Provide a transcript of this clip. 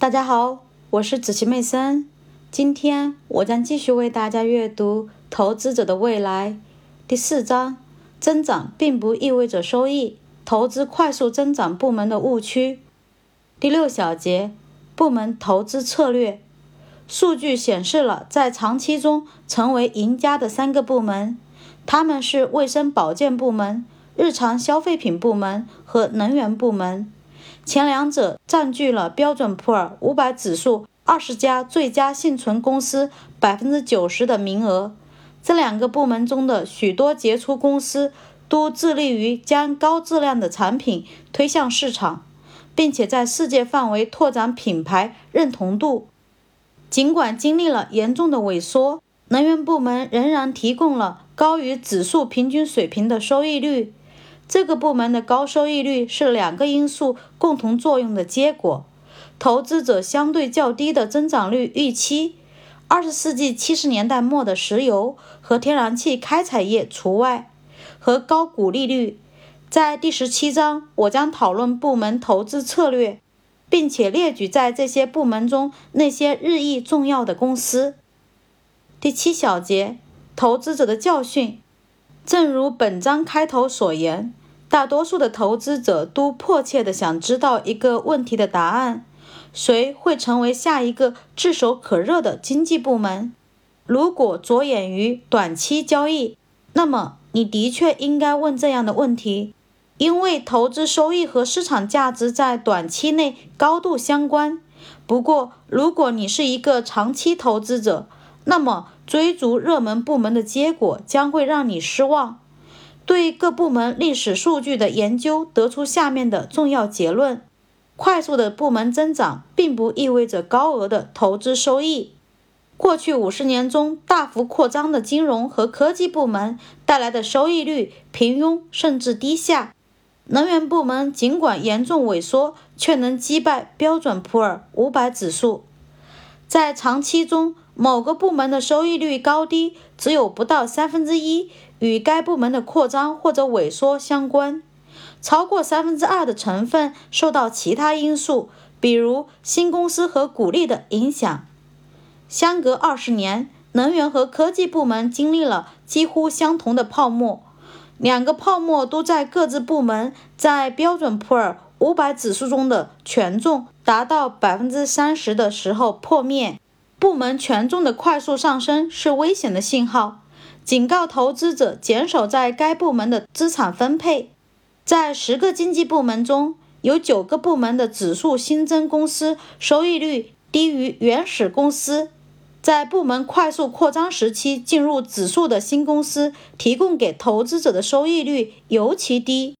大家好，我是子琪妹森。今天我将继续为大家阅读《投资者的未来》第四章：增长并不意味着收益，投资快速增长部门的误区。第六小节：部门投资策略。数据显示了在长期中成为赢家的三个部门，他们是卫生保健部门、日常消费品部门和能源部门。前两者占据了标准普尔五百指数二十家最佳幸存公司百分之九十的名额。这两个部门中的许多杰出公司都致力于将高质量的产品推向市场，并且在世界范围拓展品牌认同度。尽管经历了严重的萎缩，能源部门仍然提供了高于指数平均水平的收益率。这个部门的高收益率是两个因素共同作用的结果：投资者相对较低的增长率预期（二十世纪七十年代末的石油和天然气开采业除外）和高股利率。在第十七章，我将讨论部门投资策略，并且列举在这些部门中那些日益重要的公司。第七小节：投资者的教训。正如本章开头所言。大多数的投资者都迫切地想知道一个问题的答案：谁会成为下一个炙手可热的经济部门？如果着眼于短期交易，那么你的确应该问这样的问题，因为投资收益和市场价值在短期内高度相关。不过，如果你是一个长期投资者，那么追逐热门部门的结果将会让你失望。对各部门历史数据的研究得出下面的重要结论：快速的部门增长并不意味着高额的投资收益。过去五十年中，大幅扩张的金融和科技部门带来的收益率平庸甚至低下。能源部门尽管严重萎缩，却能击败标准普尔五百指数。在长期中，某个部门的收益率高低只有不到三分之一。与该部门的扩张或者萎缩相关，超过三分之二的成分受到其他因素，比如新公司和股利的影响。相隔二十年，能源和科技部门经历了几乎相同的泡沫，两个泡沫都在各自部门在标准普尔五百指数中的权重达到百分之三十的时候破灭。部门权重的快速上升是危险的信号。警告投资者减少在该部门的资产分配。在十个经济部门中，有九个部门的指数新增公司收益率低于原始公司。在部门快速扩张时期进入指数的新公司提供给投资者的收益率尤其低。